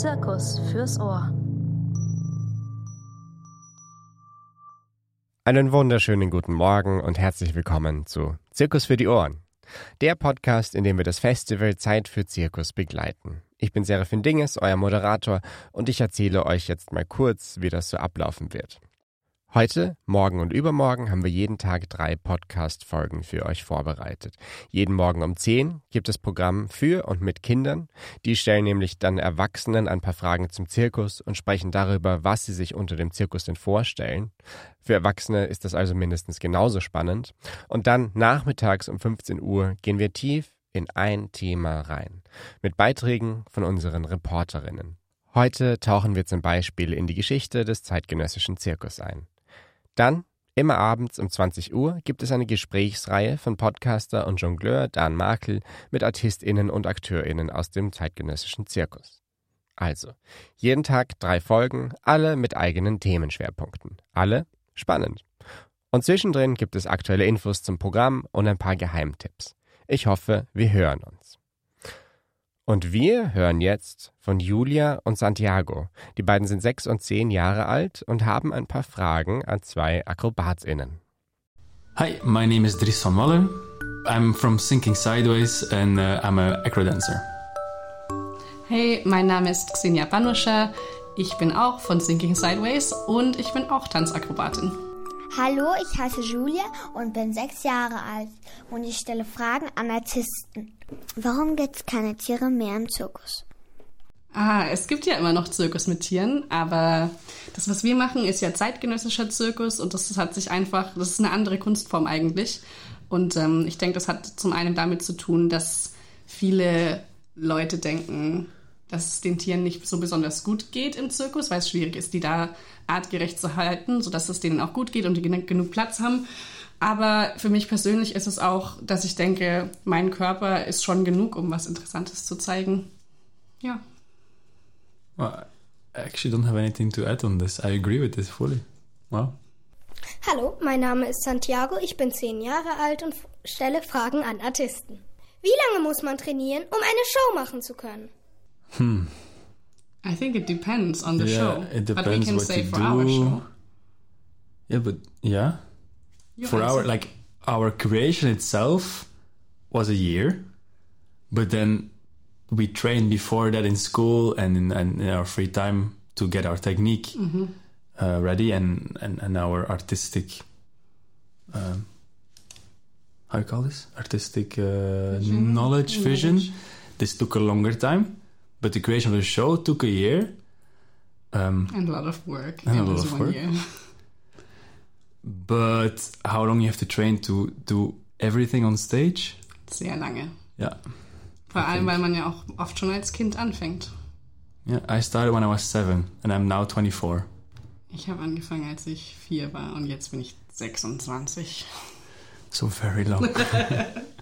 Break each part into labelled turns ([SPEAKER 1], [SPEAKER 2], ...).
[SPEAKER 1] Zirkus fürs Ohr.
[SPEAKER 2] Einen wunderschönen guten Morgen und herzlich willkommen zu Zirkus für die Ohren. Der Podcast, in dem wir das Festival Zeit für Zirkus begleiten. Ich bin Serafin Dinges, euer Moderator, und ich erzähle euch jetzt mal kurz, wie das so ablaufen wird. Heute, morgen und übermorgen haben wir jeden Tag drei Podcast-Folgen für euch vorbereitet. Jeden Morgen um 10 gibt es Programm für und mit Kindern. Die stellen nämlich dann Erwachsenen ein paar Fragen zum Zirkus und sprechen darüber, was sie sich unter dem Zirkus denn vorstellen. Für Erwachsene ist das also mindestens genauso spannend. Und dann nachmittags um 15 Uhr gehen wir tief in ein Thema rein. Mit Beiträgen von unseren Reporterinnen. Heute tauchen wir zum Beispiel in die Geschichte des zeitgenössischen Zirkus ein. Dann, immer abends um 20 Uhr, gibt es eine Gesprächsreihe von Podcaster und Jongleur Dan Markel mit ArtistInnen und AkteurInnen aus dem zeitgenössischen Zirkus. Also, jeden Tag drei Folgen, alle mit eigenen Themenschwerpunkten. Alle spannend. Und zwischendrin gibt es aktuelle Infos zum Programm und ein paar Geheimtipps. Ich hoffe, wir hören uns. Und wir hören jetzt von Julia und Santiago. Die beiden sind sechs und zehn Jahre alt und haben ein paar Fragen an zwei AkrobatInnen.
[SPEAKER 3] Hi, my name is Dries van Wallen. I'm from Sinking Sideways and uh, I'm a acro dancer.
[SPEAKER 4] Hey, mein Name ist Xenia Banuscha. Ich bin auch von Sinking Sideways und ich bin auch Tanzakrobatin.
[SPEAKER 5] Hallo, ich heiße Julia und bin sechs Jahre alt und ich stelle Fragen an Artisten. Warum gibt es keine Tiere mehr im Zirkus?
[SPEAKER 4] Ah, es gibt ja immer noch Zirkus mit Tieren, aber das, was wir machen, ist ja zeitgenössischer Zirkus und das hat sich einfach, das ist eine andere Kunstform eigentlich. Und ähm, ich denke, das hat zum einen damit zu tun, dass viele Leute denken, dass es den Tieren nicht so besonders gut geht im Zirkus, weil es schwierig ist, die da artgerecht zu halten, sodass es denen auch gut geht und die genug Platz haben. Aber für mich persönlich ist es auch, dass ich denke, mein Körper ist schon genug, um was Interessantes zu zeigen. Ja.
[SPEAKER 3] Well, I actually don't have anything to add on this. I agree with this fully. Wow.
[SPEAKER 6] Hallo, mein Name ist Santiago, ich bin zehn Jahre alt und stelle Fragen an Artisten. Wie lange muss man trainieren, um eine Show machen zu können?
[SPEAKER 3] Hmm.
[SPEAKER 4] I think it depends on the
[SPEAKER 3] yeah,
[SPEAKER 4] show.
[SPEAKER 3] it
[SPEAKER 4] but we can
[SPEAKER 3] what
[SPEAKER 4] say
[SPEAKER 3] you
[SPEAKER 4] for
[SPEAKER 3] do.
[SPEAKER 4] our show.
[SPEAKER 3] Yeah, but yeah. For
[SPEAKER 4] answer.
[SPEAKER 3] our like our creation itself was a year, but then we trained before that in school and in, and in our free time to get our technique uh, ready and, and and our artistic. Um, how you call this? Artistic uh,
[SPEAKER 4] Vision?
[SPEAKER 3] knowledge, vision.
[SPEAKER 4] Knowledge.
[SPEAKER 3] This took a longer time, but the creation of the show took a year. Um,
[SPEAKER 4] And a lot of work.
[SPEAKER 3] And a
[SPEAKER 4] in
[SPEAKER 3] lot of
[SPEAKER 4] one
[SPEAKER 3] work.
[SPEAKER 4] year.
[SPEAKER 3] but how long you have to train to do everything on stage?
[SPEAKER 4] Sehr lange.
[SPEAKER 3] Yeah.
[SPEAKER 4] Vor
[SPEAKER 3] I
[SPEAKER 4] allem, weil man ja auch oft schon als Kind anfängt.
[SPEAKER 3] Yeah, I started when I was seven, and I'm now 24.
[SPEAKER 4] Ich habe angefangen, als ich vier war und jetzt bin ich 26.
[SPEAKER 3] So very long.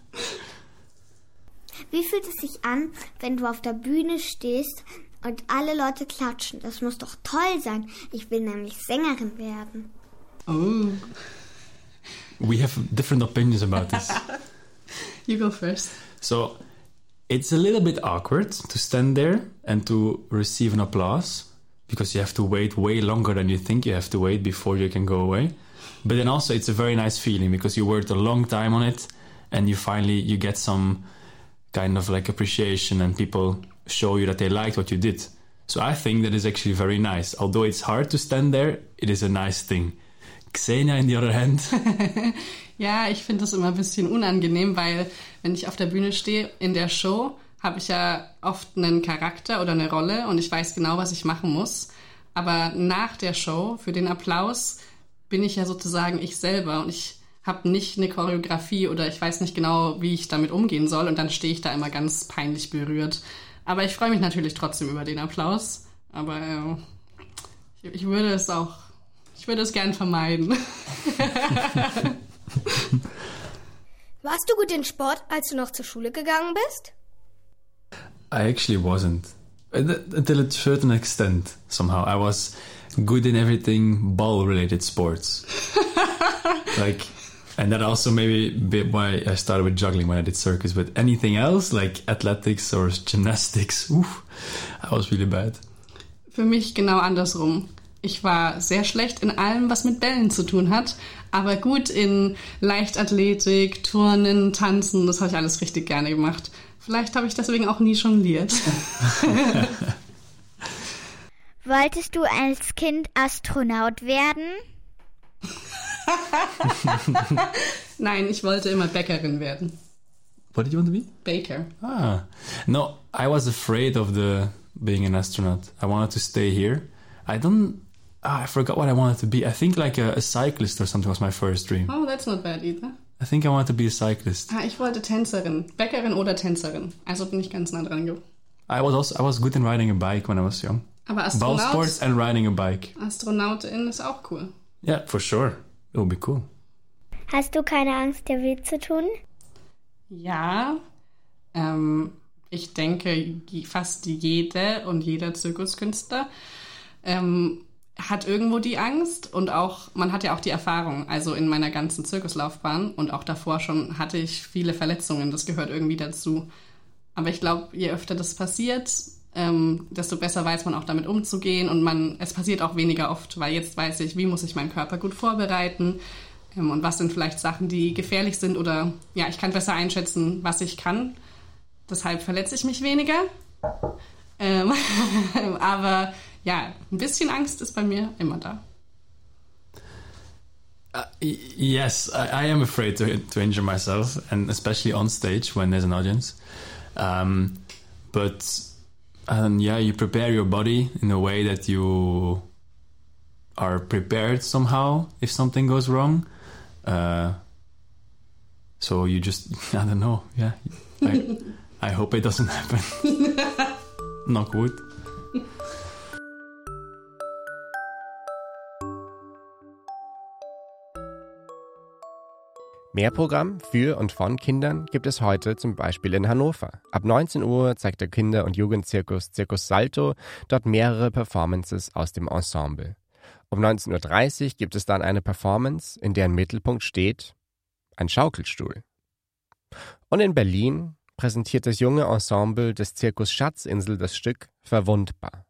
[SPEAKER 5] Wie fühlt es sich an, wenn du auf der Bühne stehst und alle Leute klatschen? Das muss doch toll sein. Ich will nämlich Sängerin werden.
[SPEAKER 4] Oh,
[SPEAKER 3] we have different opinions about this.
[SPEAKER 4] you go first.
[SPEAKER 3] So it's a little bit awkward to stand there and to receive an applause because you have to wait way longer than you think you have to wait before you can go away. But then also it's a very nice feeling because you worked a long time on it and you finally you get some kind of like appreciation and people show you that they liked what you did. So I think that is actually very nice. Although it's hard to stand there, it is a nice thing. Xenia, in the other hand,
[SPEAKER 4] Ja, ich finde das immer ein bisschen unangenehm, weil wenn ich auf der Bühne stehe in der Show, habe ich ja oft einen Charakter oder eine Rolle und ich weiß genau, was ich machen muss. Aber nach der Show, für den Applaus, bin ich ja sozusagen ich selber und ich habe nicht eine Choreografie oder ich weiß nicht genau, wie ich damit umgehen soll und dann stehe ich da immer ganz peinlich berührt. Aber ich freue mich natürlich trotzdem über den Applaus. Aber äh, ich, ich würde es auch, ich würde es gern vermeiden.
[SPEAKER 6] Warst du gut in Sport, als du noch zur Schule gegangen bist?
[SPEAKER 3] I actually wasn't. Uh, Until a certain extent, somehow. I was good in everything ball related sports. like, and that also maybe bit why I started with juggling when I did circus. But anything else, like athletics or gymnastics, oof, I was really bad.
[SPEAKER 4] Für mich genau andersrum. Ich war sehr schlecht in allem, was mit Bällen zu tun hat, aber gut in Leichtathletik, Turnen, Tanzen, das habe ich alles richtig gerne gemacht. Vielleicht habe ich deswegen auch nie jongliert.
[SPEAKER 5] Wolltest du als Kind Astronaut werden?
[SPEAKER 4] Nein, ich wollte immer Bäckerin werden.
[SPEAKER 3] What did you want to be?
[SPEAKER 4] Baker.
[SPEAKER 3] Ah, no, I was afraid of the being an astronaut. I wanted to stay here. I don't. Ah, I forgot what I wanted to be. I think like a, a cyclist or something was my first dream.
[SPEAKER 4] Oh, that's not bad either.
[SPEAKER 3] I think I wanted to be a cyclist.
[SPEAKER 4] Ah, ich wollte Tänzerin. Bäckerin oder Tänzerin. Also bin ich ganz nah dran. ge-
[SPEAKER 3] I was also I was good in riding a bike when I was young.
[SPEAKER 4] Aber
[SPEAKER 3] Ball
[SPEAKER 4] Astronaut,
[SPEAKER 3] sports and riding a bike.
[SPEAKER 4] Astronautin ist auch cool.
[SPEAKER 3] Yeah, for sure. It would be cool.
[SPEAKER 6] Hast du keine Angst, dir weh zu tun?
[SPEAKER 4] Ja, ähm, ich denke, fast jede und jeder Zirkuskünstler ähm, hat irgendwo die Angst und auch, man hat ja auch die Erfahrung. Also in meiner ganzen Zirkuslaufbahn und auch davor schon hatte ich viele Verletzungen. Das gehört irgendwie dazu. Aber ich glaube, je öfter das passiert, ähm, desto besser weiß man auch damit umzugehen und man, es passiert auch weniger oft, weil jetzt weiß ich, wie muss ich meinen Körper gut vorbereiten ähm, und was sind vielleicht Sachen, die gefährlich sind oder ja, ich kann besser einschätzen, was ich kann. Deshalb verletze ich mich weniger. Ähm, aber ja, ein bisschen Angst ist bei mir immer da.
[SPEAKER 3] Uh, yes, I, I am afraid to to injure myself, and especially on stage when there's an audience. Um, but um, yeah, you prepare your body in a way that you are prepared somehow if something goes wrong. Uh, so you just I don't know. Yeah, I, I hope it doesn't happen. Knock wood.
[SPEAKER 2] Mehr Programm für und von Kindern gibt es heute zum Beispiel in Hannover. Ab 19 Uhr zeigt der Kinder- und Jugendzirkus Zirkus Salto dort mehrere Performances aus dem Ensemble. Um 19.30 Uhr gibt es dann eine Performance, in deren Mittelpunkt steht ein Schaukelstuhl. Und in Berlin präsentiert das junge Ensemble des Zirkus Schatzinsel das Stück Verwundbar.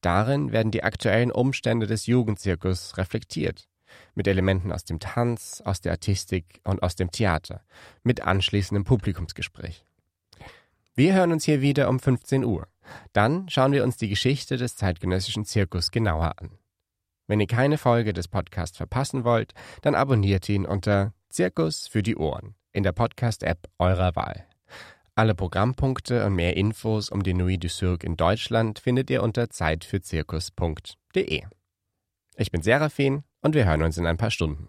[SPEAKER 2] Darin werden die aktuellen Umstände des Jugendzirkus reflektiert mit Elementen aus dem Tanz, aus der Artistik und aus dem Theater, mit anschließendem Publikumsgespräch. Wir hören uns hier wieder um 15 Uhr. Dann schauen wir uns die Geschichte des zeitgenössischen Zirkus genauer an. Wenn ihr keine Folge des Podcasts verpassen wollt, dann abonniert ihn unter Zirkus für die Ohren in der Podcast-App eurer Wahl. Alle Programmpunkte und mehr Infos um die Nuit du Cirque in Deutschland findet ihr unter zeitfürzirkus.de. Ich bin Serafin und wir hören uns in ein paar Stunden.